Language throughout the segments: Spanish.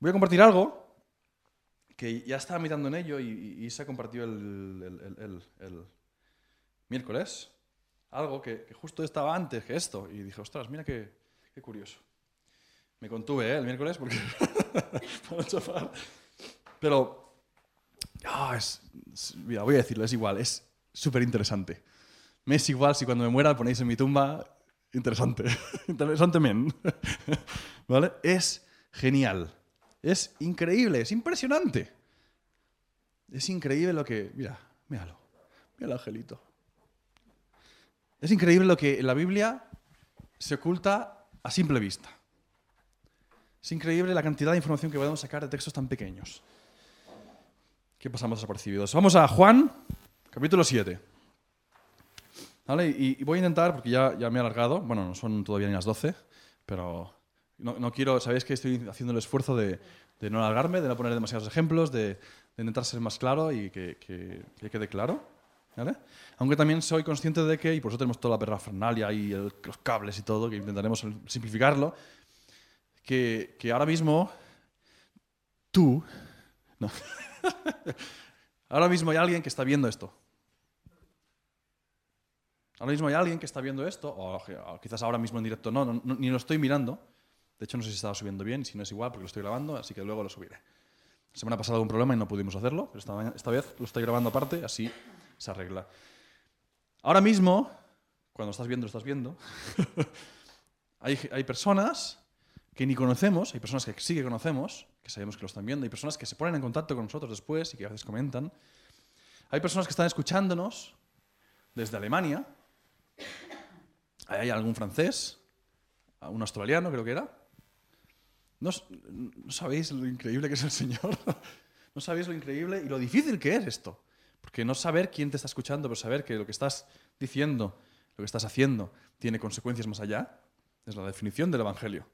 Voy a compartir algo que ya estaba mirando en ello y, se ha compartido el, miércoles. Algo que, justo estaba antes que esto. Y dije, ostras, mira qué, curioso. Me contuve ¿eh? el miércoles porque... Pero... Ah, es, mira, voy a decirlo, es igual, es súper interesante. Me es igual si cuando me muera ponéis en mi tumba interesante. interesante, men. ¿Vale? Es genial. Es increíble, es impresionante. Es increíble lo que... Mira, míralo. Mira el angelito. Es increíble lo que en la Biblia se oculta a simple vista. Es increíble la cantidad de información que podemos sacar de textos tan pequeños. ¿Qué pasamos desapercibidos? Vamos a Juan, capítulo 7. Y, voy a intentar, porque ya, ya me he alargado, bueno, no son todavía ni las 12, pero no, quiero, sabéis que estoy haciendo el esfuerzo de, no alargarme, de no poner demasiados ejemplos, de, intentar ser más claro y que, quede claro. Aunque también soy consciente de que, y por eso tenemos toda la perrafernalia y los cables y todo, que intentaremos simplificarlo, que, ahora mismo tú, ahora mismo hay alguien que está viendo esto. Ahora mismo hay alguien que está viendo esto, o, quizás ahora mismo en directo no, ni lo estoy mirando. De hecho, no sé si estaba subiendo bien, si no es igual, porque lo estoy grabando, así que luego lo subiré. La semana pasada hubo un problema y no pudimos hacerlo, pero esta, vez lo estoy grabando aparte, así se arregla. Ahora mismo, cuando estás viendo, lo estás viendo, hay, hay personas que ni conocemos, hay personas que sí que conocemos, que sabemos que lo están viendo, hay personas que se ponen en contacto con nosotros después y que a veces comentan. Hay personas que están escuchándonos desde Alemania, hay algún francés, un australiano creo que era. ¿No, sabéis lo increíble que es el Señor? ¿No sabéis lo increíble y lo difícil que es esto? Porque no saber quién te está escuchando, pero saber que lo que estás diciendo, lo que estás haciendo, tiene consecuencias más allá, es la definición del Evangelio.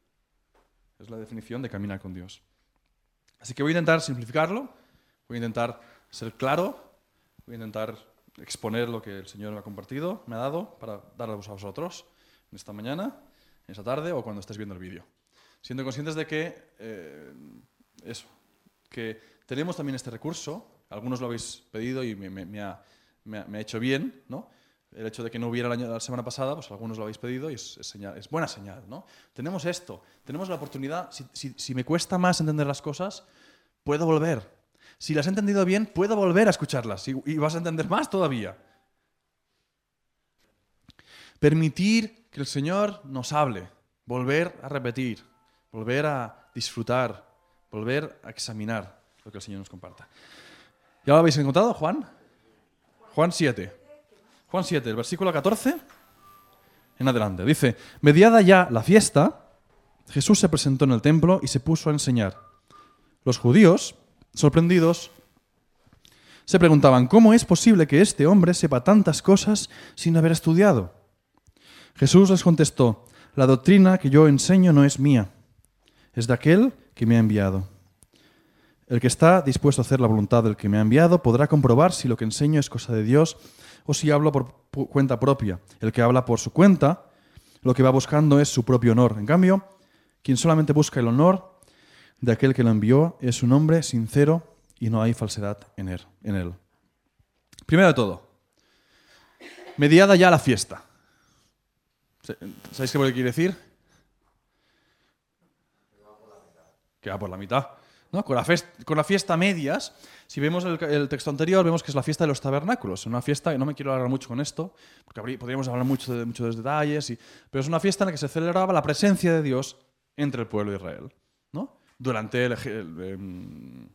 Es la definición de caminar con Dios. Así que voy a intentar simplificarlo, voy a intentar ser claro, voy a intentar exponer lo que el Señor me ha compartido, me ha dado, para darlos a vosotros en esta mañana, en esta tarde o cuando estés viendo el vídeo. Siendo conscientes de que, eh, eso, que tenemos también este recurso, algunos lo habéis pedido y me, ha, hecho bien, ¿no? El hecho de que no hubiera la semana pasada, pues algunos lo habéis pedido y es, es, buena señal, ¿no? Tenemos esto, tenemos la oportunidad, si, si me cuesta más entender las cosas, puedo volver, si las he entendido bien, puedo volver a escucharlas y, vas a entender más todavía. Permitir que el Señor nos hable, volver a repetir, volver a disfrutar, volver a examinar lo que el Señor nos comparta. ¿Ya lo habéis encontrado, Juan? Juan 7. Juan 7, el versículo 14 en adelante. Dice, mediada ya la fiesta, Jesús se presentó en el templo y se puso a enseñar. Los judíos sorprendidos, se preguntaban, ¿cómo es posible que este hombre sepa tantas cosas sin haber estudiado? Jesús les contestó, la doctrina que yo enseño no es mía, es de aquel que me ha enviado. El que está dispuesto a hacer la voluntad del que me ha enviado podrá comprobar si lo que enseño es cosa de Dios o si hablo por cuenta propia. El que habla por su cuenta, lo que va buscando es su propio honor. En cambio, quien solamente busca el honor de aquel que lo envió es un hombre sincero y no hay falsedad en él. Primero de todo, mediada ya la fiesta. ¿Sabéis qué quiere decir? Que va por la mitad. ¿no? Con, la fiesta, medias, si vemos el, texto anterior, vemos que es la fiesta de los tabernáculos. Una fiesta, y no me quiero hablar mucho con esto, porque podríamos hablar mucho de muchos detalles, y, pero es una fiesta en la que se celebraba la presencia de Dios entre el pueblo de Israel. durante em,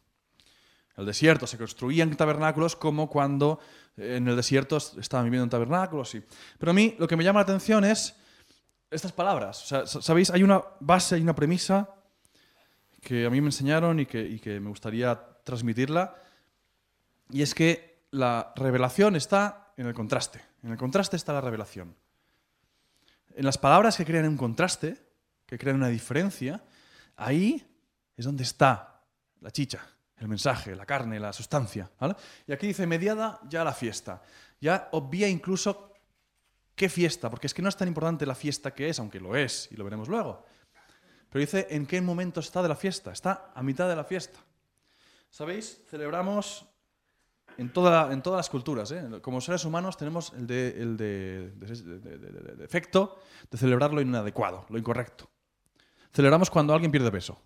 el, desierto. Se construían tabernáculos como cuando en el desierto estaban viviendo en tabernáculos. Pero a mí lo que me llama la atención es estas palabras. ¿Sabéis? Hay una base, hay una premisa que a mí me enseñaron y que, me gustaría transmitirla. Y es que la revelación está en el contraste. En el contraste está la revelación. En las palabras que crean un contraste, que crean una diferencia, ahí es donde está la chicha, el mensaje, la carne, la sustancia. Y aquí dice, mediada ya la fiesta. Ya obvia incluso qué fiesta, porque es que no es tan importante la fiesta que es, aunque lo es, y lo veremos luego. Pero dice en qué momento está de la fiesta. Está a mitad de la fiesta. ¿Sabéis? Celebramos en, toda, en todas las culturas. ¿eh? Como seres humanos tenemos el, de, el de, de, de celebrar lo inadecuado, lo incorrecto. Celebramos cuando alguien pierde peso.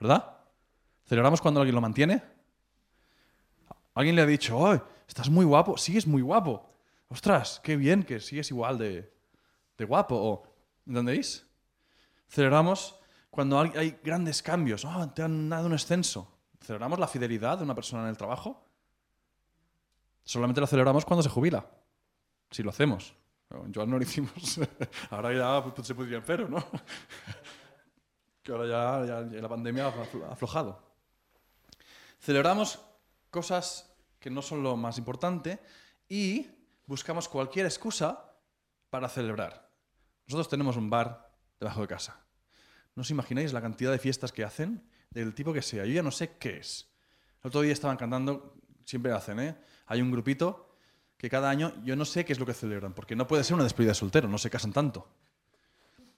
¿Verdad? Celebramos cuando alguien lo mantiene. Alguien le ha dicho, oh, estás muy guapo, sigues muy guapo. Ostras, qué bien que sigues igual de, de guapo. O, ¿Entendéis? Celebramos cuando hay grandes cambios. Oh, te han dado un ascenso. ¿Celebramos la fidelidad de una persona en el trabajo? Solamente lo celebramos cuando se jubila. Si lo hacemos. Joan no lo hicimos. ahora ya pues, se podría pero, ¿no? que ahora ya, la pandemia ha aflojado. Celebramos cosas que no son lo más importante y buscamos cualquier excusa para celebrar. Nosotros tenemos un bar debajo de casa. ¿No os imagináis la cantidad de fiestas que hacen? Del tipo que sea. Yo ya no sé qué es. El otro día estaban cantando, siempre hacen, ¿eh? Hay un grupito que cada año, yo no sé qué es lo que celebran, porque no puede ser una despedida de soltero, no se casan tanto.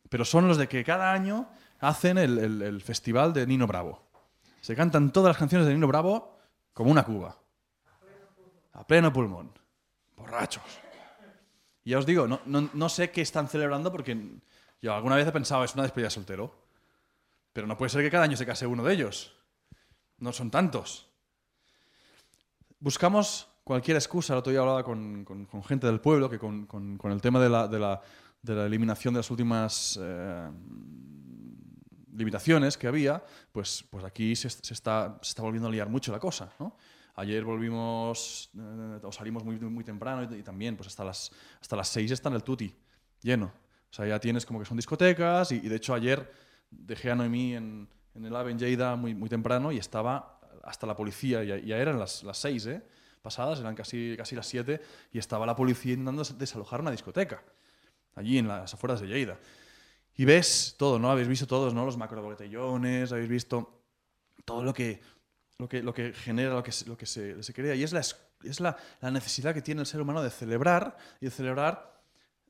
Pero son los de que cada año hacen el, festival de Nino Bravo. Se cantan todas las canciones de Nino Bravo como una cuba. A pleno pulmón. Borrachos. Y ya os digo, no, sé qué están celebrando porque yo alguna vez he pensado, es una despedida de soltero. Pero no puede ser que cada año se case uno de ellos. No son tantos. Buscamos cualquier excusa. El otro día hablaba con, con, gente del pueblo que con, con el tema de la, de, la, eliminación de las últimas eh, limitaciones que había, pues, pues aquí se, está, se está volviendo a liar mucho la cosa. ¿no? Ayer volvimos, eh, o salimos muy, muy temprano y, también, pues hasta las, hasta las 6 está en el tuti, lleno. O sea, ya tienes como que son discotecas y, de hecho ayer dejé a Noemí en, en el AVE en Lleida muy, muy temprano y estaba hasta la policía, ya, ya eran las, las 6, ¿eh? pasadas, eran casi, casi las 7 y estaba la policía intentando desalojar una discoteca, allí en las afueras de Lleida. Y ves todo, ¿no? Habéis visto todos, ¿no? Los macrobotellones, habéis visto todo lo que lo que, lo que genera, lo que, lo que se, se crea. Y es, la, es la, la, necesidad que tiene el ser humano de celebrar y de celebrar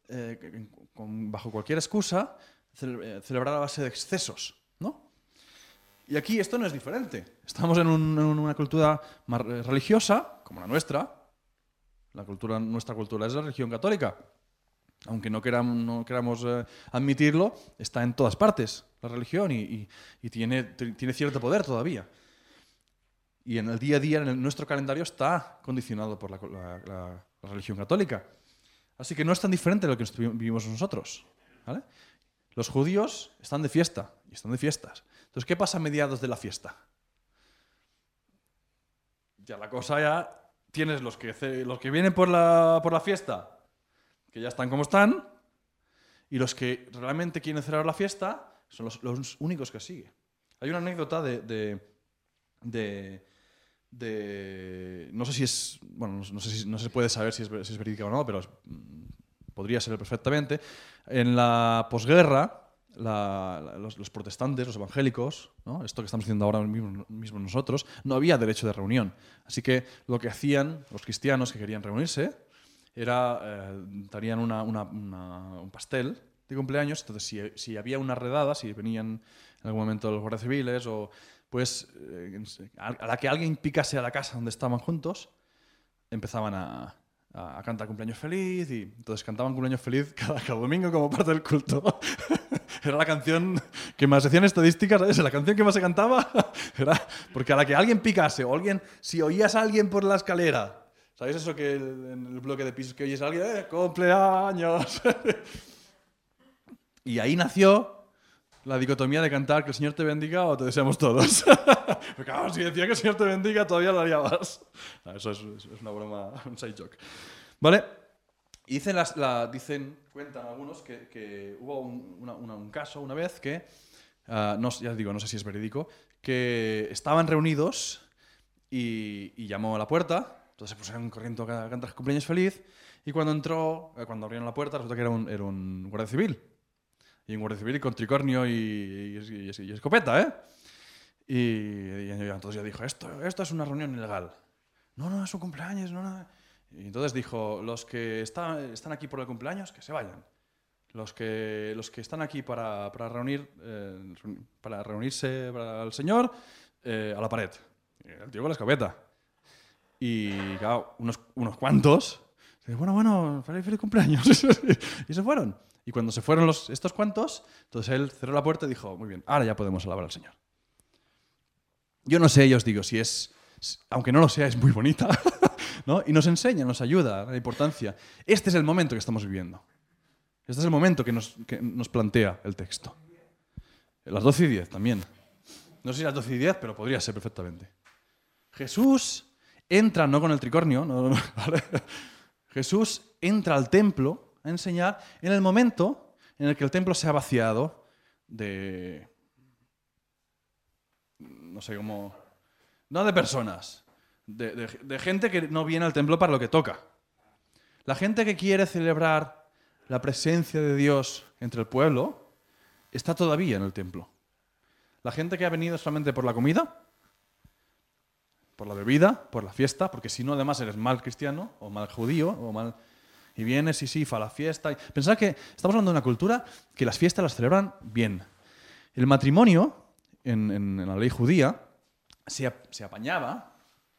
eh, bajo cualquier excusa, eh, celebrar a base de excesos. ¿no? Y aquí esto no es diferente. Estamos en, un, en una cultura religiosa, como la nuestra. La cultura, nuestra cultura es la religión católica. Aunque no queramos, eh, admitirlo, está en todas partes la religión y, tiene cierto poder todavía y en el día a día, en nuestro calendario, está condicionado por la, religión católica. Así que no es tan diferente de lo que vivimos nosotros. Los judíos están de fiesta y están de fiestas. Entonces, ¿qué pasa a mediados de la fiesta? Ya la cosa ya tienes los que, los que vienen por la, por la fiesta, que ya están como están, y los que realmente quieren celebrar la fiesta son los, únicos que siguen. Hay una anécdota de de... No sé si es... Bueno, no, sé si, no se puede saber si es, si verídica o no, pero mm, podría ser perfectamente. En la posguerra, los, protestantes, los evangélicos, esto que estamos haciendo ahora mismo, nosotros, no había derecho de reunión. Así que lo que hacían los cristianos que querían reunirse era, eh, darían un pastel de cumpleaños, entonces si, si, había una redada, si venían en algún momento los guardias civiles o pues eh, a la que alguien picase a la casa donde estaban juntos, empezaban a, cantar cumpleaños feliz y entonces cantaban cumpleaños feliz cada, domingo como parte del culto. era la canción que más decían estadísticas, ¿sabes? La canción que más se cantaba era porque a la que alguien picase o alguien, si oías a alguien por la escalera, ¿sabéis eso que en el bloque de pisos que oyes a alguien, ¡eh, cumpleaños! y ahí nació la dicotomía de cantar que el Señor te bendiga o te deseamos todos. Porque claro, si decía que el Señor te bendiga, todavía lo haría más. eso es, una broma, un side joke. ¿Vale? Y dicen, las, la, dicen cuentan algunos que, que hubo un, un, caso una vez que, uh, no, ya digo, no sé si es verídico, que estaban reunidos y, y llamó a la puerta, entonces se pusieron corriendo a cantar cumpleaños feliz, y cuando entró, eh, cuando abrieron la puerta, resulta que era un, era un guardia civil y un guardia civil con tricornio y, y, escopeta, ¿eh? Y, entonces ya dijo, esto, esto es una reunión ilegal. No, no, es un cumpleaños, no, no. Y entonces dijo, los que están están aquí por el cumpleaños, que se vayan. los que, los que están aquí para, para reunir, eh, para reunirse para Señor, eh, a la pared. Y el tío con la escopeta. Y claro, unos, unos cuantos, bueno, bueno, feliz, feliz cumpleaños. y se fueron. Y cuando se fueron los, estos cuantos, entonces él cerró la puerta y dijo, muy bien, ahora ya podemos alabar al Señor. Yo no sé, yo os digo, si es, aunque no lo sea, es muy bonita, ¿no? Y nos enseña, nos ayuda la importancia. Este es el momento que estamos viviendo. Este es el momento que nos, que nos plantea el texto. Las 12 y 10 también. No sé si las 12 y 10, pero podría ser perfectamente. Jesús entra, no con el tricornio, no, no, ¿vale? Jesús entra al templo a enseñar en el momento en el que el templo se ha vaciado de, no sé cómo, no de personas, de, de- de gente que no viene al templo para lo que toca. La gente que quiere celebrar la presencia de Dios entre el pueblo está todavía en el templo. La gente que ha venido solamente por la comida, por la bebida, por la fiesta, porque si no además eres mal cristiano o mal judío o mal y vienes y sí, fa la fiesta. Pensad que estamos hablando de una cultura que las fiestas las celebran bien. El matrimonio en, en- en la ley judía se, se apañaba,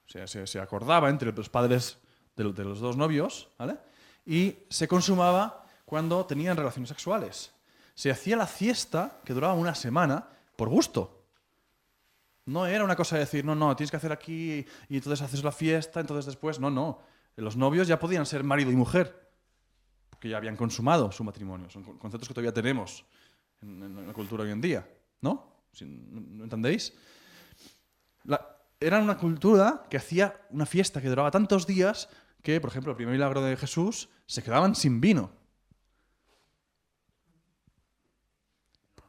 se, se- se acordaba entre los padres de, de los dos novios, ¿vale? Y se consumaba cuando tenían relaciones sexuales. Se hacía la fiesta que duraba una semana por gusto. No era una cosa de decir, no, no, tienes que hacer aquí y entonces haces la fiesta, entonces después, no, no. Los novios ya podían ser marido y mujer, porque ya habían consumado su matrimonio. Son con- conceptos que todavía tenemos en, la cultura hoy en día, ¿no? Si- ¿No entendéis? Era una cultura que hacía una fiesta que duraba tantos días que, por ejemplo, el primer milagro de Jesús, se quedaban sin vino.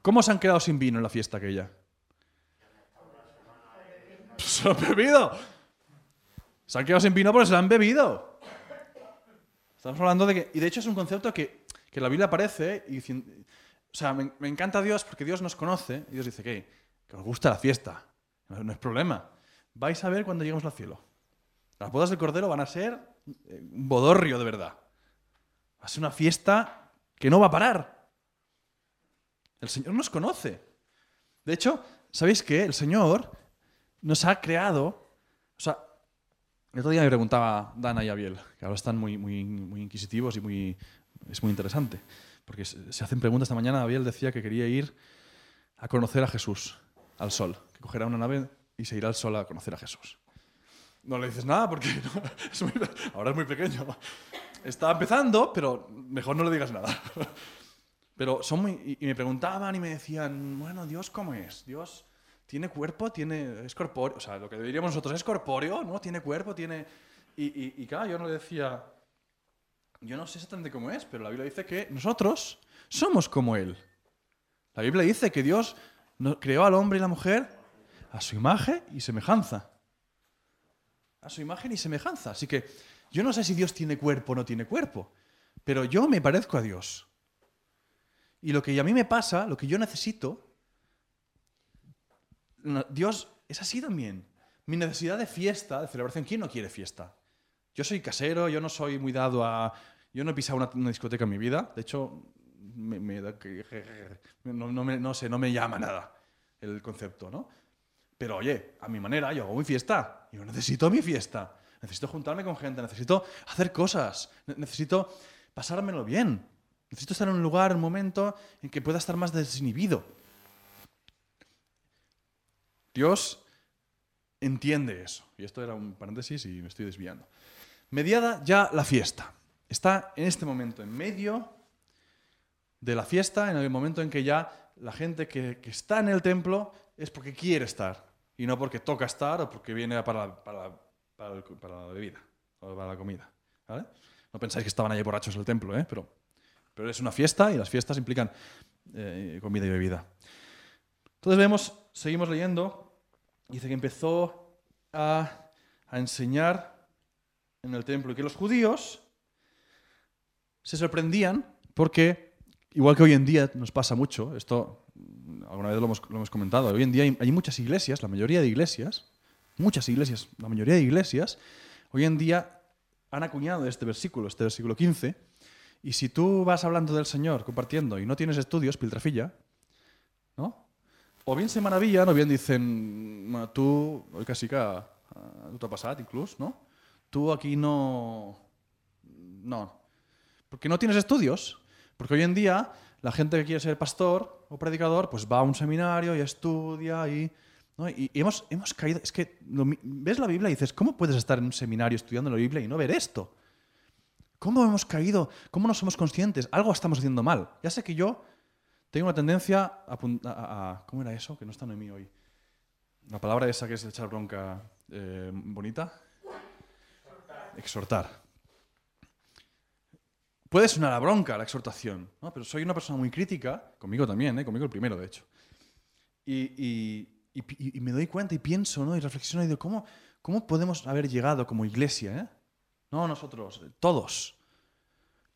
¿Cómo se han quedado sin vino en la fiesta aquella? Se lo han bebido. Se han quedado sin vino porque se lo han bebido. Estamos hablando de que... Y de hecho es un concepto que, que la Biblia aparece y dicien- O sea, me, encanta Dios porque Dios nos conoce y Dios dice que, que os gusta la fiesta. No, no es problema. Vais a ver cuando lleguemos al cielo. Las bodas del Cordero van a ser eh, un bodorrio de verdad. Va a ser una fiesta que no va a parar. El Señor nos conoce. De hecho, ¿sabéis qué? El Señor nos ha creado. O sea, el otro día me preguntaba Dana y Abiel, que ahora están muy, muy, muy inquisitivos y muy, es muy interesante. Porque se hacen preguntas esta mañana. Abiel decía que quería ir a conocer a Jesús, al sol. Que cogerá una nave y se irá al sol a conocer a Jesús. No le dices nada porque no- es muy- ahora es muy pequeño. Está empezando, pero mejor no le digas nada. Pero son muy... Y me preguntaban y me decían, bueno, Dios, ¿cómo es? Dios tiene cuerpo, tiene... Es corpóreo. O sea, lo que diríamos nosotros es corpóreo, ¿no? Tiene cuerpo, tiene... Y, y, claro, yo no le decía... Yo no sé exactamente cómo es, pero la Biblia dice que nosotros somos como Él. La Biblia dice que Dios creó al hombre y la mujer a su imagen y semejanza. A su imagen y semejanza. Así que yo no sé si Dios tiene cuerpo o no tiene cuerpo, pero yo me parezco a Dios. Y lo que a mí me pasa, lo que yo necesito, Dios es así también. Mi necesidad de fiesta, de celebración, ¿quién no quiere fiesta? Yo soy casero, yo no soy muy dado a... Yo no he pisado una, discoteca en mi vida. De hecho, no, no me- sé, no me llama nada el concepto, ¿no? Pero oye, a mi manera, yo hago mi fiesta. Yo necesito mi fiesta. Necesito juntarme con gente, necesito hacer cosas, ne- necesito pasármelo bien. Necesito estar en un lugar, un momento en que pueda estar más desinhibido. Dios entiende eso. Y esto era un paréntesis y me estoy desviando. Mediada ya la fiesta. Está en este momento, en medio de la fiesta, en el momento en que ya la gente que, está en el templo es porque quiere estar y no porque toca estar o porque viene para, para, para, la bebida o para la comida. No pensáis que estaban allí borrachos en el templo, ¿eh? pero, pero es una fiesta y las fiestas implican eh, comida y bebida. Entonces vemos, seguimos leyendo, dice que empezó a, a enseñar en el templo y que los judíos se sorprendían porque, igual que hoy en día nos pasa mucho, esto alguna vez lo hemos, lo hemos comentado, hoy en día hay, hay muchas iglesias, la mayoría de iglesias, muchas iglesias, la mayoría de iglesias, hoy en día han acuñado este versículo, este versículo 15, Y si tú vas hablando del Señor, compartiendo, y no tienes estudios, piltrafilla, ¿no? O bien se maravillan, o bien dicen, "Ma, tú, oi que sí que a tu t'ha passat inclús, no? Tú aquí no... No. Porque no tienes estudios. Porque hoy en día la gente que quiere ser pastor o predicador, pues va a un seminario y estudia y... ¿no? Y hemos, hemos caído... Es que lo ves la Biblia y dices, ¿cómo puedes estar en un seminario estudiando la Biblia y no ver esto? ¿Cómo hemos caído? ¿Cómo no somos conscientes? Algo estamos haciendo mal. Ya sé que yo tengo una tendencia a, a- a- ¿Cómo era eso? Que no está en mí hoy. La palabra esa que es echar bronca eh, bonita. Exhortar. Puede sonar a bronca la exhortación, ¿no? pero soy una persona muy crítica, conmigo también, ¿eh? conmigo el primero, de hecho. Y, me doy cuenta y pienso ¿no? y reflexiono y digo, ¿cómo, ¿cómo podemos haber llegado como iglesia? ¿eh? No nosotros, todos.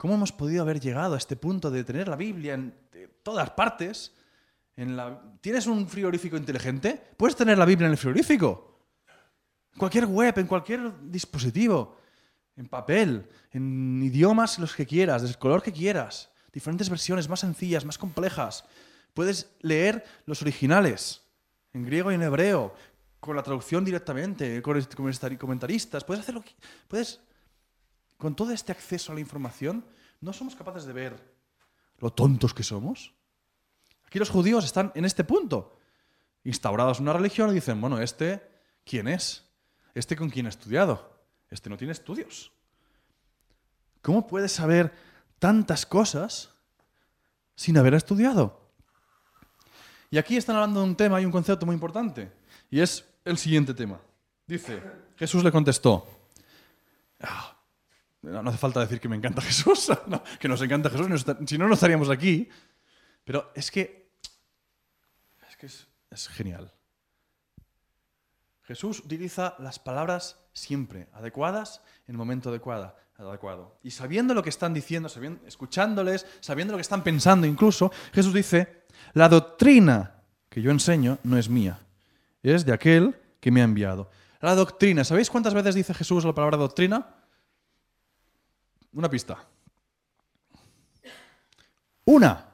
¿Cómo hemos podido haber llegado a este punto de tener la Biblia en todas partes? En la... ¿Tienes un frigorífico inteligente? Puedes tener la Biblia en el frigorífico. En cualquier web, en cualquier dispositivo. En papel, en idiomas los que quieras, del color que quieras. Diferentes versiones más sencillas, más complejas. Puedes leer los originales, en griego y en hebreo, con la traducción directamente, con comentari- comentaristas. Puedes hacer lo que... Puedes con todo este acceso a la información, no somos capaces de ver lo tontos que somos. Aquí los judíos están en este punto, instaurados en una religión y dicen, bueno, este, ¿quién es? ¿Este con quién ha estudiado? Este no tiene estudios. ¿Cómo puedes saber tantas cosas sin haber estudiado? Y aquí están hablando de un tema y un concepto muy importante, y es el siguiente tema. Dice, Jesús le contestó, "Ah, no, hace falta decir que me encanta Jesús, que nos encanta Jesús, si no, no estaríamos aquí. Pero es que es genial. Jesús utiliza las palabras siempre adecuadas en el momento adecuado, adecuado. Y sabiendo lo que están diciendo, sabiendo- escuchándoles, sabiendo lo que están pensando incluso, Jesús dice, la doctrina que yo enseño no es mía, es de aquel que me ha enviado. La doctrina, ¿sabéis cuántas veces dice Jesús la palabra doctrina? Una pista. Una.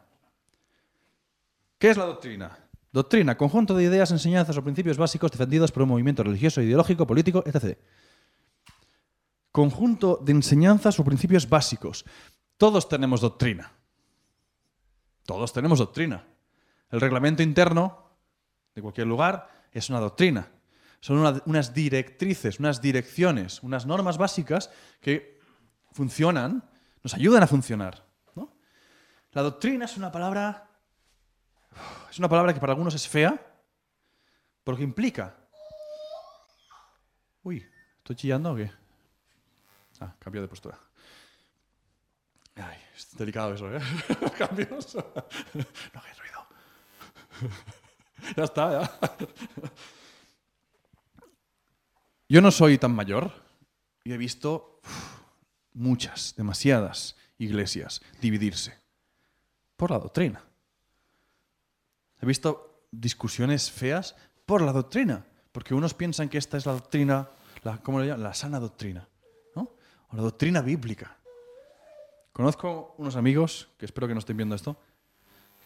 ¿Qué es la doctrina? Doctrina, conjunto de ideas, enseñanzas o principios básicos defendidos por un movimiento religioso, ideológico, político, etc. Conjunto de enseñanzas o principios básicos. Todos tenemos doctrina. Todos tenemos doctrina. El reglamento interno de cualquier lugar es una doctrina. Son una- unas directrices, unas direcciones, unas normas básicas que funcionan, nos ayudan a funcionar. La doctrina es una palabra. Es una palabra que para algunos es fea, porque implica. Uy, ¿estoy chillando o qué? Ah, cambio de postura. Ay, es delicado eso, ¿eh? Cambios. No hagáis ruido. ya está, ya. Yo no soy tan mayor y he visto muchas, demasiadas iglesias dividirse por la doctrina. He visto discusiones feas por la doctrina, porque unos piensan que esta es la doctrina, la, ¿cómo le llaman? La sana doctrina, ¿no? O la doctrina bíblica. Conozco unos amigos, que espero que no estén viendo esto,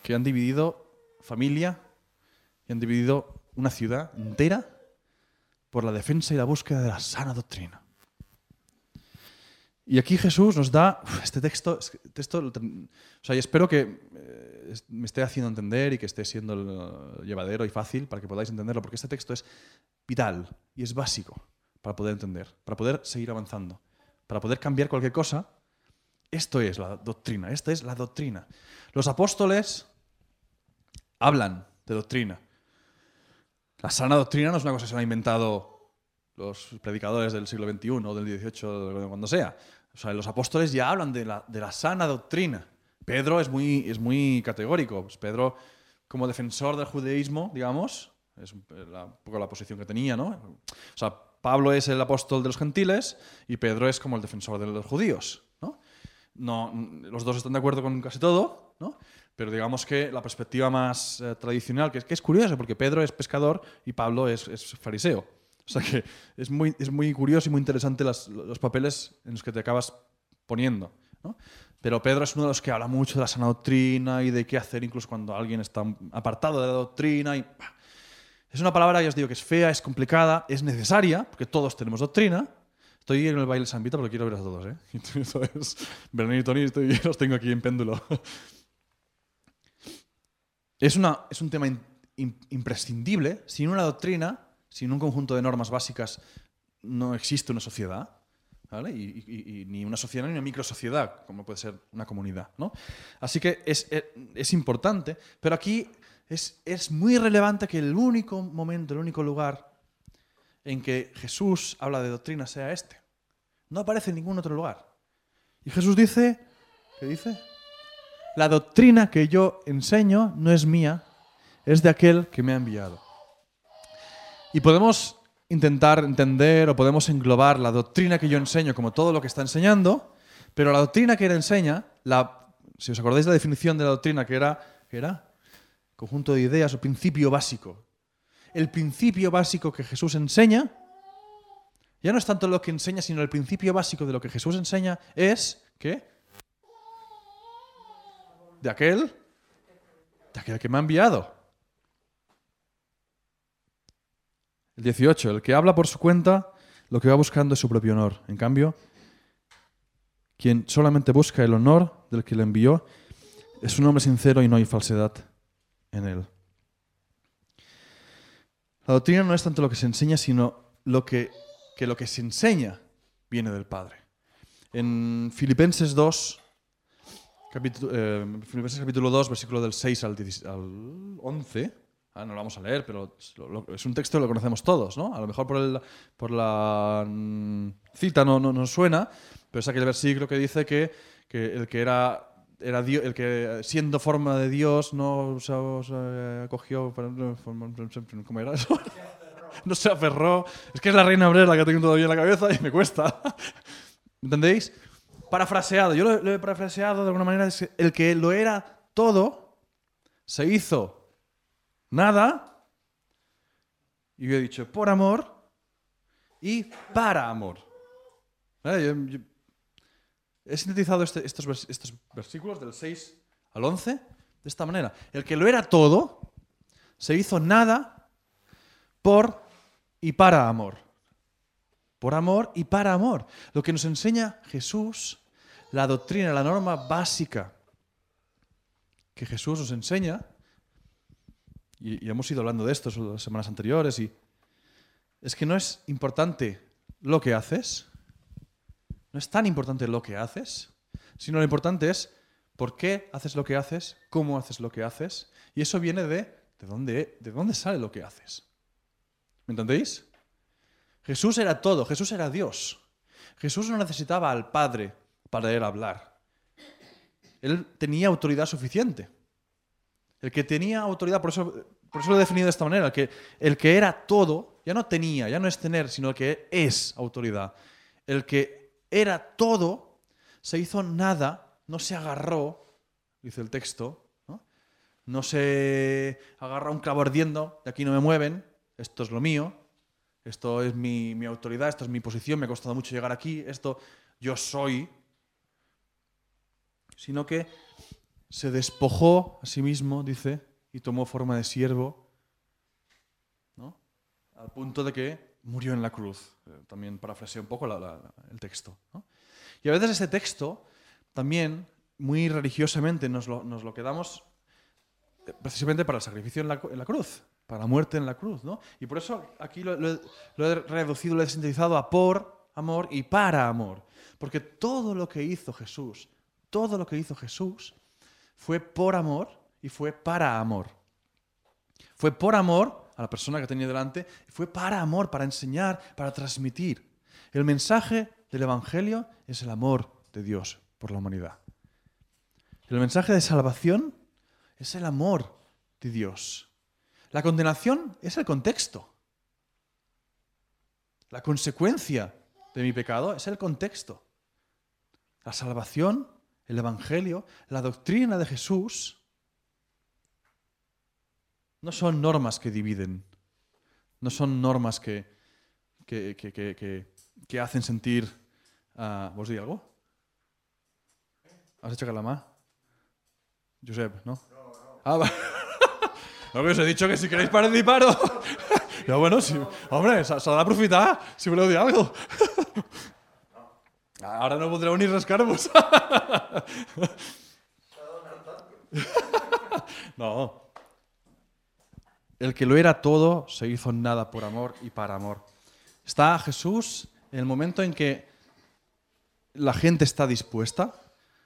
que han dividido familia y han dividido una ciudad entera por la defensa y la búsqueda de la sana doctrina. Y aquí Jesús nos da este texto, es que texto o sea, espero que eh, me esté haciendo entender y que esté siendo llevadero y fácil para que podáis entenderlo, porque este texto es vital y es básico para poder entender, para poder seguir avanzando, para poder cambiar cualquier cosa. Esto es la doctrina, esta es la doctrina. Los apóstoles hablan de doctrina. La sana doctrina no es una cosa que se han inventado los predicadores del siglo XXI o del XVIII, cuando sea. O sea, los apóstoles ya hablan de la, de la sana doctrina. Pedro es muy, es muy categórico. Pues Pedro, como defensor del judaísmo, digamos, es un, poco la posición que tenía, ¿no? O sea, Pablo es el apóstol de los gentiles y Pedro es como el defensor de los judíos, ¿no? No, los dos están de acuerdo con casi todo, ¿no? Pero digamos que la perspectiva más eh, tradicional, que es, que es curioso, porque Pedro es pescador y Pablo es fariseo. O sea que es muy, es muy curioso y muy interesante las- los papeles en los que te acabas poniendo. ¿no? Pero Pedro es uno de los que habla mucho de la sana doctrina y de qué hacer incluso cuando alguien está apartado de la doctrina. Y... Es una palabra, ya os digo, que es fea, es complicada, es necesaria, porque todos tenemos doctrina. Estoy en el baile San Vito, pero quiero ver a todos. ¿eh? Entonces, y Tony, estoy, los tengo aquí en péndulo. Es, una, es un tema imprescindible. Sin una doctrina, sin un conjunto de normas básicas, no existe una sociedad. Y, ni una sociedad ni una microsociedad, como puede ser una comunidad. ¿no? Así que es, es, importante, pero aquí es, es, muy relevante que el único momento, el único lugar en que Jesús habla de doctrina sea este. No aparece en ningún otro lugar. Y Jesús dice, ¿qué dice? La doctrina que yo enseño no es mía, es de aquel que me ha enviado. Y podemos intentar entender o podemos englobar la doctrina que yo enseño como todo lo que está enseñando, pero la doctrina que él enseña, la, si os acordáis la definición de la doctrina que era, era conjunto de ideas o principio básico. El principio básico que Jesús enseña, ya no es tanto lo que enseña, sino el principio básico de lo que Jesús enseña es que de aquel, de aquel que me ha enviado. El 18, el que habla por su cuenta, lo que va buscando es su propio honor. En cambio, quien solamente busca el honor del que le envió, es un hombre sincero y no hay falsedad en él. La doctrina no es tanto lo que se enseña, sino lo que, que lo que se enseña viene del Padre. En Filipenses 2, capítulo, eh, Filipenses capítulo 2, versículo del 6 al, al 11, Ah, no lo vamos a leer, pero es un texto que lo conocemos todos, ¿no? A lo mejor por, el, por la mm, cita no, no, no, suena, pero es aquel versículo que dice que, que el que era era Dios, el que siendo forma de Dios no se, acogió ¿cómo era no se aferró. Es que es la reina obrera la que tengo todavía en la cabeza y me cuesta. ¿Entendéis? Parafraseado. Yo lo, he parafraseado de alguna manera. El que lo era todo se hizo nada. Y yo he dicho por amor y para amor. he sintetizado este, estos, estos versículos del 6 al 11 de esta manera. El que lo era todo se hizo nada por y para amor. Por amor y para amor. Lo que nos enseña Jesús, la doctrina, la norma básica que Jesús nos enseña, y, hemos ido hablando de esto las semanas anteriores, y es que no es importante lo que haces, no es tan importante lo que haces, sino lo importante es por qué haces lo que haces, cómo haces lo que haces, y eso viene de de dónde, de dónde sale lo que haces. ¿Me entendéis? Jesús era todo, Jesús era Dios. Jesús no necesitaba al Padre para él hablar. Él tenía autoridad suficiente. El que tenía autoridad, por eso, lo he definido de esta manera, el que, el que era todo, ya no tenía, ya no es tener, sino el que es autoridad. El que era todo, se hizo nada, no se agarró, dice el texto, no, no se agarra un clavo ardiendo, de aquí no me mueven, esto es lo mío, esto es mi, mi autoridad, esto es mi posición, me ha costado mucho llegar aquí, esto yo soy, sino que se despojó a sí mismo, dice, y tomó forma de siervo, ¿no? al punto de que murió en la cruz. Eh, también parafraseé un poco el texto. Y a veces ese texto también, muy religiosamente, nos lo, nos lo quedamos eh, precisamente para el sacrificio en la, en la, cruz, para la muerte en la cruz. ¿no? Y por eso aquí lo, lo he reducido, lo he sintetizado a por amor y para amor. Porque todo lo que hizo Jesús, todo lo que hizo Jesús, fue por amor y fue para amor. Fue por amor a la persona que tenía delante, y fue para amor, para enseñar, para transmitir. El mensaje del Evangelio es el amor de Dios por la humanidad. El mensaje de salvación es el amor de Dios. La condenación es el contexto. La consecuencia de mi pecado es el contexto. La salvación el Evangelio, la doctrina de Jesús, no son normas que dividen, no son normas que, que, hacen sentir... Uh, ¿Vos di algo? ¿Has hecho calamar? Josep, ¿no? Ah, va. No, que os he dicho que si queréis participar... ya bueno, si, hombre, s'ha d'aprofitar si voleu dir alguna cosa. Ara no podreu ni rascar-vos. no. El que lo era todo se hizo nada por amor y para amor. Está Jesús en el momento en que la gente está dispuesta,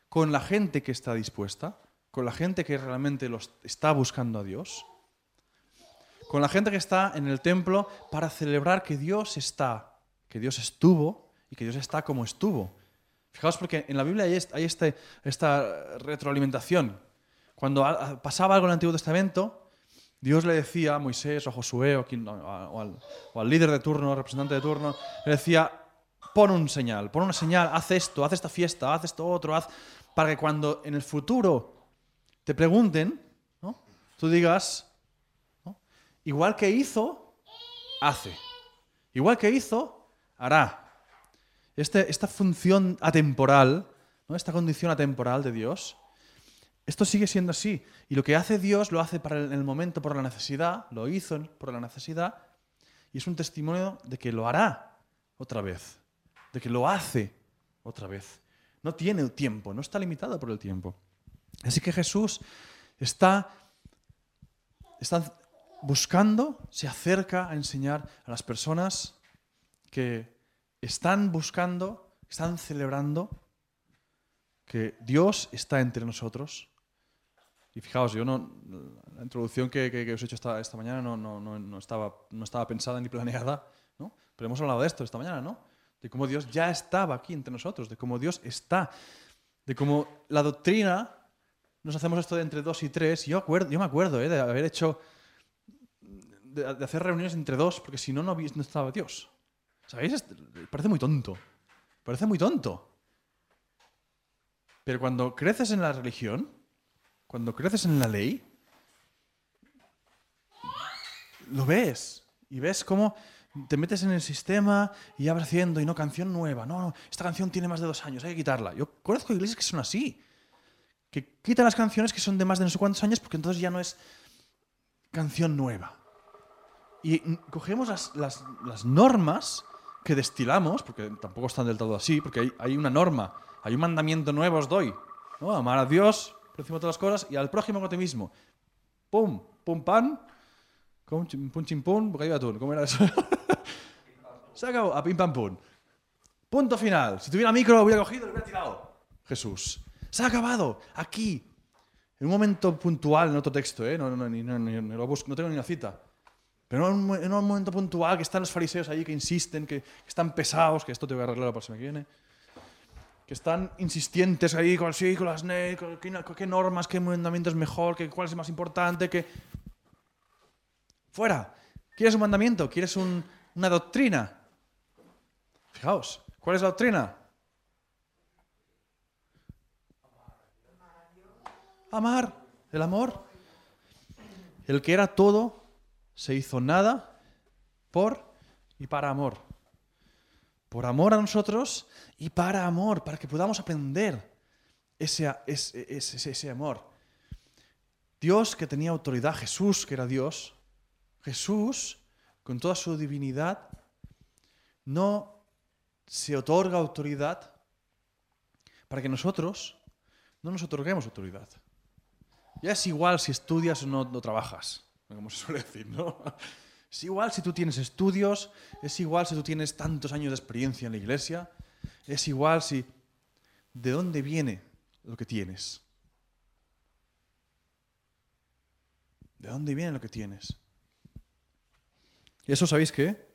con la gente que está dispuesta, con la gente que realmente los está buscando a Dios, con la gente que está en el templo para celebrar que Dios está, que Dios estuvo y que Dios está como estuvo. Fijaos porque en la Biblia hay, est- hay este- esta retroalimentación. Cuando a- pasaba algo en el Antiguo Testamento, Dios le decía a Moisés o a Josué o, quien- o al, o al líder de turno, representante de turno, le decía, pon un señal, pon una señal, haz esto, haz esta fiesta, haz esto otro, haz, para que cuando en el futuro te pregunten, ¿no? tú digas, ¿no? igual que hizo, hace. Igual que hizo, hará. Este- esta función atemporal, ¿no? esta condición atemporal de Dios, esto sigue siendo así. Y lo que hace Dios lo hace para el, el momento por la necesidad, lo hizo por la necesidad, y es un testimonio de que lo hará otra vez, de que lo hace otra vez. No tiene tiempo, no está limitado por el tiempo. Así que Jesús está buscando, se acerca a enseñar a las personas que están buscando, están celebrando que Dios está entre nosotros. Y fijaos, yo no, la introducción que, que- os he hecho esta, esta mañana no, no, no, no estaba, no estaba pensada ni planeada, ¿no? pero hemos hablado de esto esta mañana, ¿no? de cómo Dios ya estaba aquí entre nosotros, de cómo Dios está, de cómo la doctrina, nos hacemos esto de entre dos y tres, yo, acuerdo, yo me acuerdo ¿eh? de haber hecho, de, de hacer reuniones entre dos, porque si no, no, no estaba Dios. ¿Sabéis? Parece muy tonto, parece muy tonto. Pero cuando creces en la religión, cuando creces en la ley, lo ves y ves cómo te metes en el sistema y ya haciendo y no canción nueva. No, no, esta canción tiene más de dos años, hay que quitarla. Yo conozco iglesias que son así, que quitan las canciones que son de más de no sé cuántos años porque entonces ya no es canción nueva. Y cogemos las normas que destilamos, porque tampoco están del todo así, porque hay, hay una norma, hay un mandamiento nuevo os doy. ¿no? Amar a Dios por encima de todas las cosas y al prójimo como a ti mismo. Pum, pum, pan, pum, chim, pum, bocadillo de atún. ¿Cómo era eso? Se acabó, a pim, pam, pum. Punto final. Si tuviera micro, lo hubiera cogido y lo hubiera tirado. Jesús. Se ha acabado. Aquí. En un momento puntual, en otro texto, ¿eh? no, no, no, ni- ni lo busco, no tengo ni una cita. Pero en un, mo- en un momento puntual que están los fariseos allí que insisten, que, que están pesados, que esto te voy a arreglar para semana que viene, que están insistentes ahí con, sí, con las con, qué, qué normas, qué mandamiento es mejor, que, cuál es más importante, que... Fuera. ¿Quieres un mandamiento? ¿Quieres un- una doctrina? Fijaos, ¿cuál es la doctrina? Amar, el amor. El que era todo se hizo nada por y para amor. Por amor a nosotros y para amor, para que podamos aprender ese, ese, ese, amor. Dios que tenía autoridad, Jesús que era Dios, Jesús con toda su divinidad no se otorga autoridad para que nosotros no nos otorguemos autoridad. Ya es igual si estudias o no, no trabajas, como se suele decir, ¿no? Es igual si tú tienes estudios, es igual si tú tienes tantos años de experiencia en la iglesia, es igual si... ¿De dónde viene lo que tienes? ¿De dónde viene lo que tienes? Y eso, ¿sabéis qué?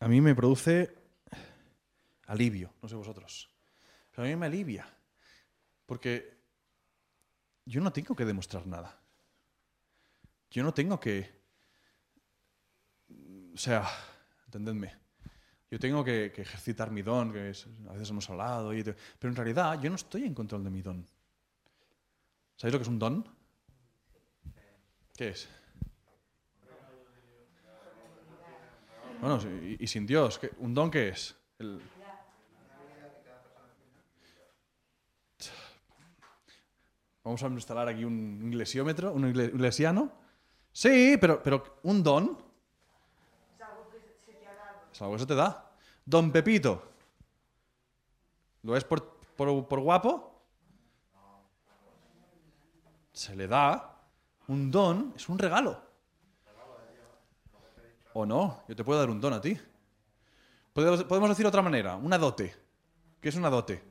A mí me produce alivio, no sé vosotros. Pero a mí me alivia. Porque yo no tengo que demostrar nada. Yo no tengo que... O sea, entendedme. Yo tengo que, ejercitar mi don, que es- a veces hemos hablado, pero en realidad yo no estoy en control de mi don. ¿Sabéis lo que es un don? ¿Qué es? Bueno, y, sin Dios, ¿qué- ¿un don qué es? Vamos a instalar aquí un inglesiómetro, un iglesiano. Sí, pero, pero un don Es algo que se te ha dado. es algo que se te da. Don Pepito. ¿Lo es por, por, por guapo? Se le da. Un don es un regalo. O no, yo te puedo dar un don a ti. Podemos, decir de otra manera, una dote. ¿Qué es una dote?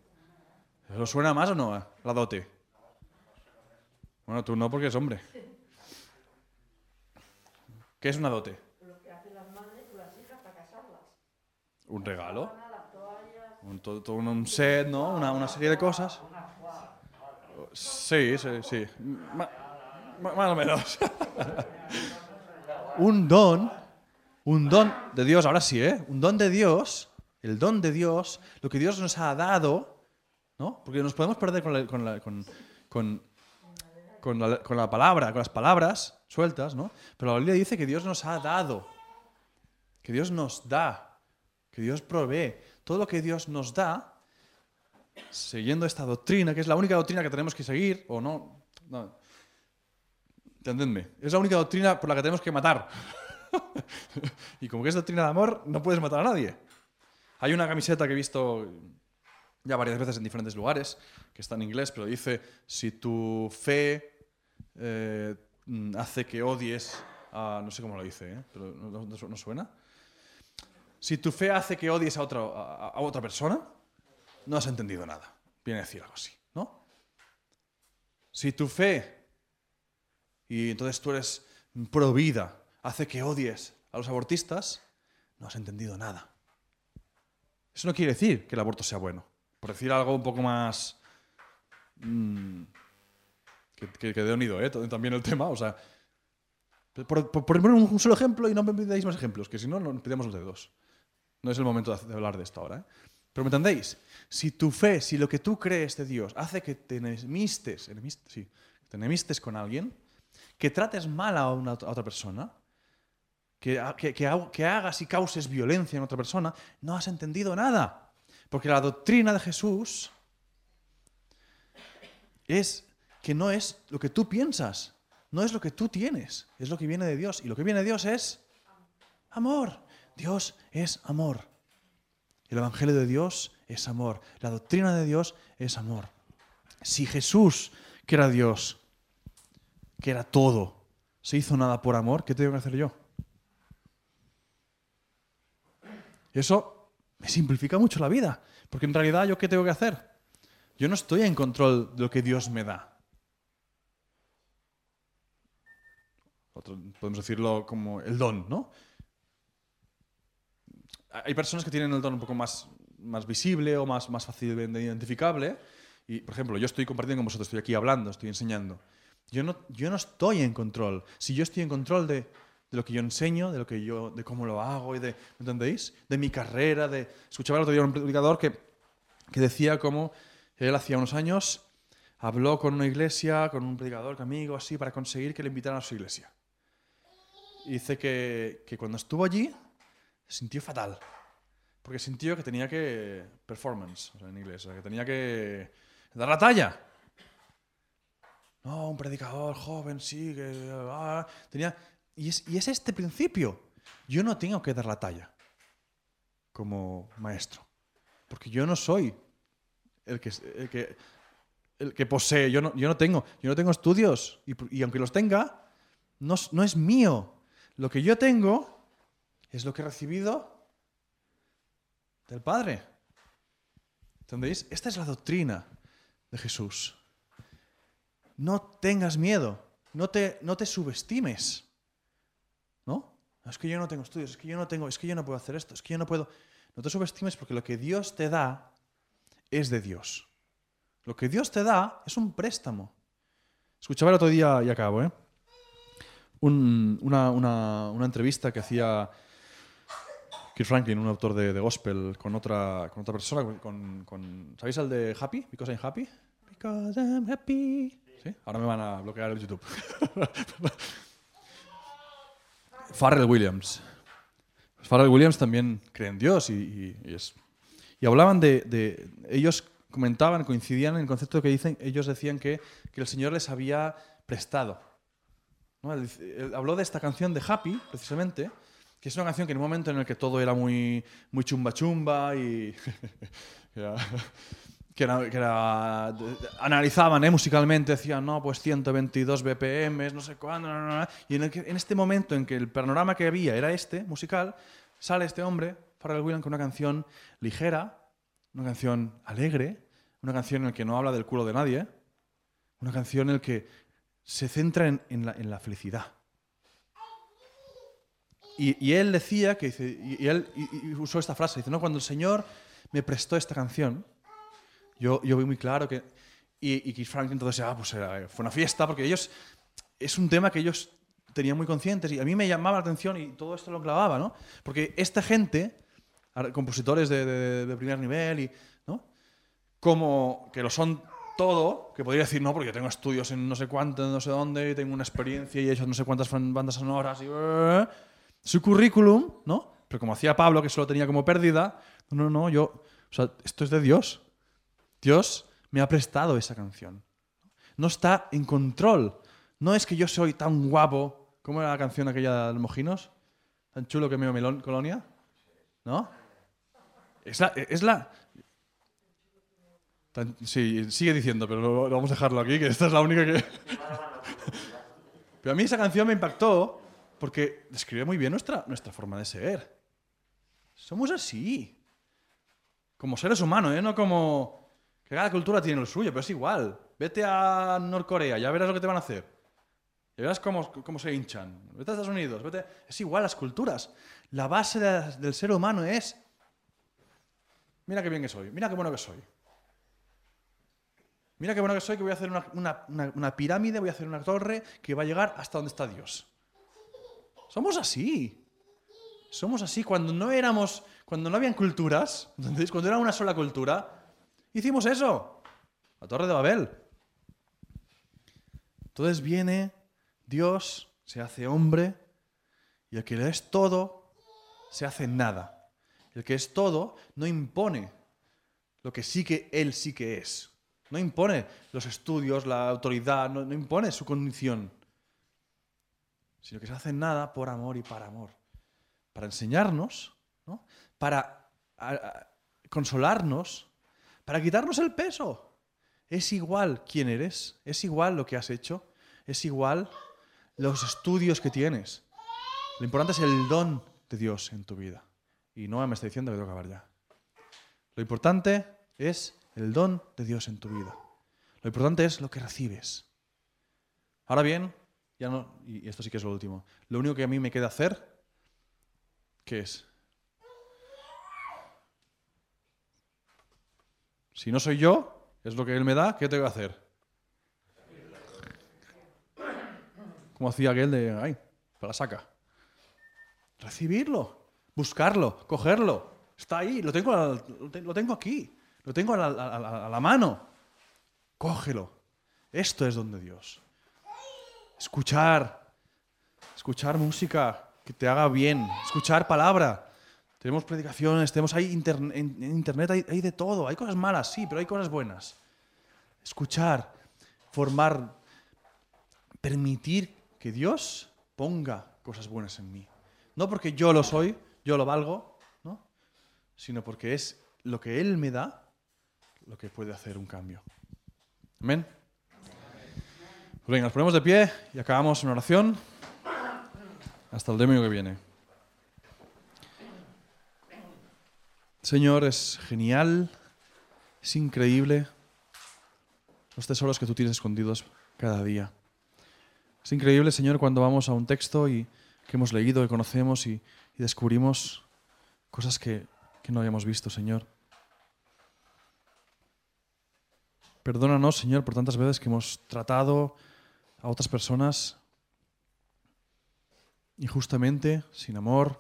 ¿Lo suena más o no? eh, La dote. Bueno, tú no porque es hombre. ¿Qué es una dote? Lo que hacen las madres con las hijas para casarlas. Un regalo. Un, todo, todo un set, ¿no? Una, una serie de cosas. Sí, sí, sí. Ma- ma- más o menos. un don, un don de Dios, ahora sí, ¿eh? Un don de Dios, el don de Dios, lo que Dios nos ha dado, ¿no? Porque nos podemos perder con la, con la- con- con- con la- con la palabra, con las palabras sueltas, ¿no? Pero la Biblia dice que Dios nos ha dado, que Dios nos da, que Dios provee. Todo lo que Dios nos da, siguiendo esta doctrina, que es la única doctrina que tenemos que seguir, o no, no. Entendedme, es la única doctrina por la que tenemos que matar. y como que es doctrina de amor, no puedes matar a nadie. Hay una camiseta que he visto ya varias veces en diferentes lugares, que está en inglés, pero dice, si tu fe eh, mm, hace que odies a... No sé cómo lo dice, ¿eh? pero no, no- no su- ¿no suena? Si tu fe hace que odies a otra, a, a otra persona, no has entendido nada. Viene a decir algo así, ¿no? Si tu fe, y entonces tú eres pro vida, hace que odies a los abortistas, no has entendido nada. Eso no quiere decir que el aborto sea bueno. Por decir algo un poco más... mm, que, que, que de unido, ¿eh? También el tema, o sea... Por, por- por poner un, solo ejemplo y no me pidáis más ejemplos, que si no, nos pidamos los dedos. No es el momento de, de hablar de esto ahora. ¿eh? Pero ¿me entendéis? Si tu fe, si lo que tú crees de Dios hace que te enemistes, enemis- sí, te enemistes con alguien, que trates mal a, una, a otra persona, que, que, que hagas y causes violencia en otra persona, no has entendido nada. Porque la doctrina de Jesús es que no es lo que tú piensas, no es lo que tú tienes, es lo que viene de Dios. Y lo que viene de Dios es amor. Dios es amor. El Evangelio de Dios es amor. La doctrina de Dios es amor. Si Jesús, que era Dios, que era todo, se hizo nada por amor, ¿qué tengo que hacer yo? Eso me simplifica mucho la vida, porque en realidad yo qué tengo que hacer? Yo no estoy en control de lo que Dios me da. Otro- podemos decirlo como el don, ¿no? Hay personas que tienen el don un poco más, más visible o más, más fácilmente identificable. Y, por ejemplo, yo estoy compartiendo con vosotros, estoy aquí hablando, estoy enseñando. Yo no, yo no estoy en control. Si yo estoy en control de, de lo que yo enseño, de lo que yo, de cómo lo hago y de, ¿me entendéis? De mi carrera, de escuchaba el otro día un predicador que, que decía cómo él hacía unos años habló con una iglesia, con un predicador, amigo, así, para conseguir que le invitaran a su iglesia. Y dice que, que cuando estuvo allí se sintió fatal. Porque sintió que tenía que. performance, o sea, en inglés, o sea, que tenía que dar la talla. No, un predicador joven, sí, que. ah, tenía. Y es, y es este principio. Yo no tengo que dar la talla como maestro. Porque yo no soy el que, el que, el que posee. Yo no, yo no tengo. Yo no tengo estudios. Y, y aunque los tenga, no, no es mío. Lo que yo tengo es lo que he recibido del Padre. ¿Entendéis? Esta es la doctrina de Jesús. No tengas miedo, no te, no te subestimes. ¿No? Es que yo no tengo estudios, es que yo no tengo, es que yo no puedo hacer esto, es que yo no puedo. No te subestimes porque lo que Dios te da es de Dios. Lo que Dios te da es un préstamo. Escuchaba el otro día, y acabo, ¿eh? Un- una, una- una entrevista que hacía Kirk Franklin, un autor de, de gospel, con otra, con otra persona, con, ¿sabéis el de Happy? Because I'm happy. Because I'm happy. ¿Sí? Ahora me van a bloquear el YouTube. Farrell Williams. Farrell Williams también cree en Dios y, y- y es... Y hablaban de, de- Ellos comentaban, coincidían en el concepto que dicen, ellos decían que, que el Señor les había prestado. ¿No? Él, él habló de esta canción de Happy, precisamente, que es una canción que en un momento en el que todo era muy, muy chumba chumba y era, que era- que era- analizaban ¿eh? musicalmente, decían, no, pues 122 BPM, no sé cuándo, no, no, no". y en, el que- en este momento en que el panorama que había era este, musical, sale este hombre, Pharrell Williams, con una canción ligera, una canción alegre, una canción en la que no habla del culo de nadie, una canción en la que se centra en, la, felicidad. Y, él decía que y, él usó esta frase, dice, no, cuando el Señor me prestó esta canción, yo, yo vi muy claro que... Y, y Keith Franklin entonces, ah, pues fue una fiesta, porque ellos... Es un tema que ellos tenían muy conscientes y a mí me llamaba la atención y todo esto lo clavaba, ¿no? Porque esta gente, compositores de primer nivel y... ¿no? Como que lo son todo, que podría decir, no, porque tengo estudios en no sé cuánto, no sé dónde, y tengo una experiencia y he hecho no sé cuántas bandas sonoras y... eh, su currículum, ¿no? Pero como hacía Pablo, que solo tenía como pérdida, no, no, no, yo... O sea, esto es de Dios. Dios me ha prestado esa canción. No está en control. No es que yo soy tan guapo. ¿Cómo era la canción aquella de los mojinos? Tan chulo que me melón colonia. ¿No? Es la. Es la sí, sigue diciendo, pero vamos a dejarlo aquí, que esta es la única que. pero a mí esa canción me impactó porque describe muy bien nuestra, nuestra forma de ser. Somos así. Como seres humanos, ¿eh? No como. Que cada cultura tiene lo suyo, pero es igual. Vete a Norcorea, ya verás lo que te van a hacer. Ya verás cómo, cómo se hinchan. Vete a Estados Unidos, vete. Es igual las culturas. La base de- del ser humano es. Mira qué bien que soy, mira qué bueno que soy. Mira qué bueno que soy, que voy a hacer una, pirámide, voy a hacer una torre que va a llegar hasta donde está Dios. Somos así. Somos así. Cuando no éramos, cuando no habían culturas, ¿entendéis? Cuando era una sola cultura, hicimos eso. La Torre de Babel. Entonces viene Dios, se hace hombre, y el que es todo, se hace nada. El que es todo no impone lo que sí que él sí que es. No impone los estudios, la autoridad, no, impone su condición. Sino que se hace nada por amor y para amor. Para enseñarnos, ¿no? para consolarnos, para quitarnos el peso. Es igual quién eres, es igual lo que has hecho, es igual los estudios que tienes. Lo importante es el don de Dios en tu vida. Y no me está diciendo que tengo que acabar ya. Lo importante es el don de Dios en tu vida. Lo importante es lo que recibes. Ahora bien, ya no, y esto sí que es lo último. Lo único que a mí me queda hacer, ¿qué es? Si no soy yo, es lo que Él me da, ¿qué tengo que hacer? Como hacía aquel de, ay, para saca. Recibirlo, buscarlo, cogerlo. Está ahí, lo tengo, lo tengo aquí, lo tengo a la, mano. Cógelo. Esto es don de Dios. Escuchar, escuchar música que te haga bien, escuchar palabra. Tenemos predicaciones, tenemos ahí en internet, hay, hay de todo. Hay cosas malas, sí, pero hay cosas buenas. Escuchar, formar, permitir que Dios ponga cosas buenas en mí. No porque yo lo soy, yo lo valgo, ¿no? sino porque es lo que Él me da lo que puede hacer un cambio. Amén. Pues venga, nos ponemos de pie y acabamos una oración. Hasta el domingo que viene. Señor, es genial, es increíble los tesoros que tú tienes escondidos cada día. Es increíble, Señor, cuando vamos a un texto y que hemos leído, que conocemos y, descubrimos cosas que, que no habíamos visto, Señor. Perdónanos, Señor, por tantas veces que hemos tratado a otras personas injustamente, sin amor,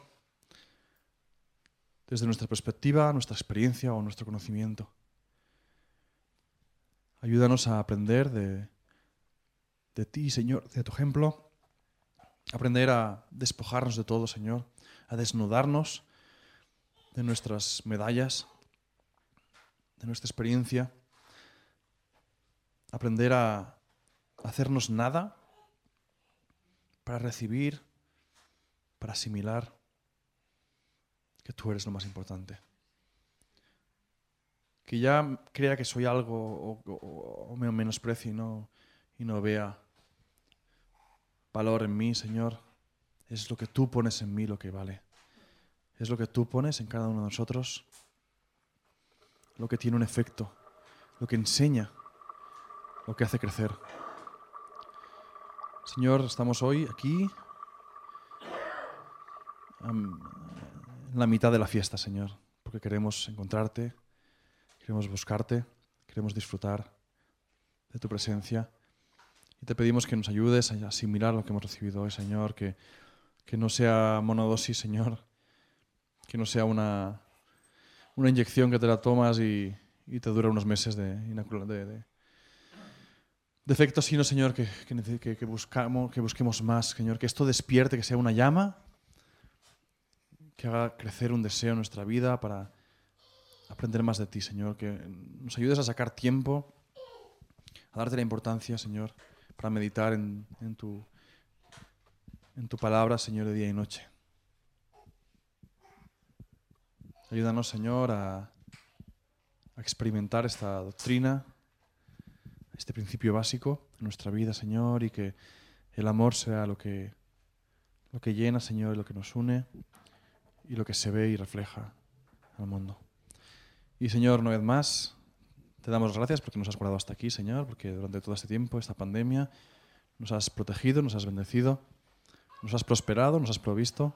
desde nuestra perspectiva, nuestra experiencia o nuestro conocimiento. Ayúdanos a aprender de, ti, Señor, de tu ejemplo, aprender a despojarnos de todo, Señor, a desnudarnos de nuestras medallas, de nuestra experiencia aprender a hacernos nada para recibir, para asimilar que tú eres lo más importante. Que ya crea que soy algo o, o- o me menosprecie no, y no vea valor en mí, Señor. Es lo que tú pones en mí lo que vale. Es lo que tú pones en cada uno de nosotros lo que tiene un efecto, lo que enseña, lo que hace crecer. Señor, estamos hoy aquí en la mitad de la fiesta, Señor, porque queremos encontrarte, queremos buscarte, queremos disfrutar de tu presencia. Y te pedimos que nos ayudes a asimilar lo que hemos recibido hoy, Señor, que, que no sea monodosis, Señor, que no sea una, una inyección que te la tomas y, y te dura unos meses de, de, de, de efecto, sino, Señor, que, que, buscamos, que busquemos más, Señor, que esto despierte, que sea una llama, que haga crecer un deseo en nuestra vida para aprender más de ti, Señor, que nos ayudes a sacar tiempo, a darte la importancia, Señor, para meditar en, en tu, en tu palabra, Señor, de día y noche. Ayúdanos, Señor, a experimentar esta doctrina, este principio básico en nuestra vida, Señor, y que el amor sea lo que, lo que llena, Señor, y lo que nos une y lo que se ve y refleja al mundo. Y, Señor, una vez más, te damos gracias porque nos has guardado hasta aquí, Señor, porque durante todo este tiempo, esta pandemia, nos has protegido, nos has bendecido, nos has prosperado, nos has provisto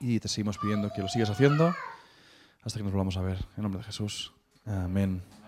y te seguimos pidiendo que lo sigas haciendo hasta que nos volvamos a ver. En nombre de Jesús. Amén.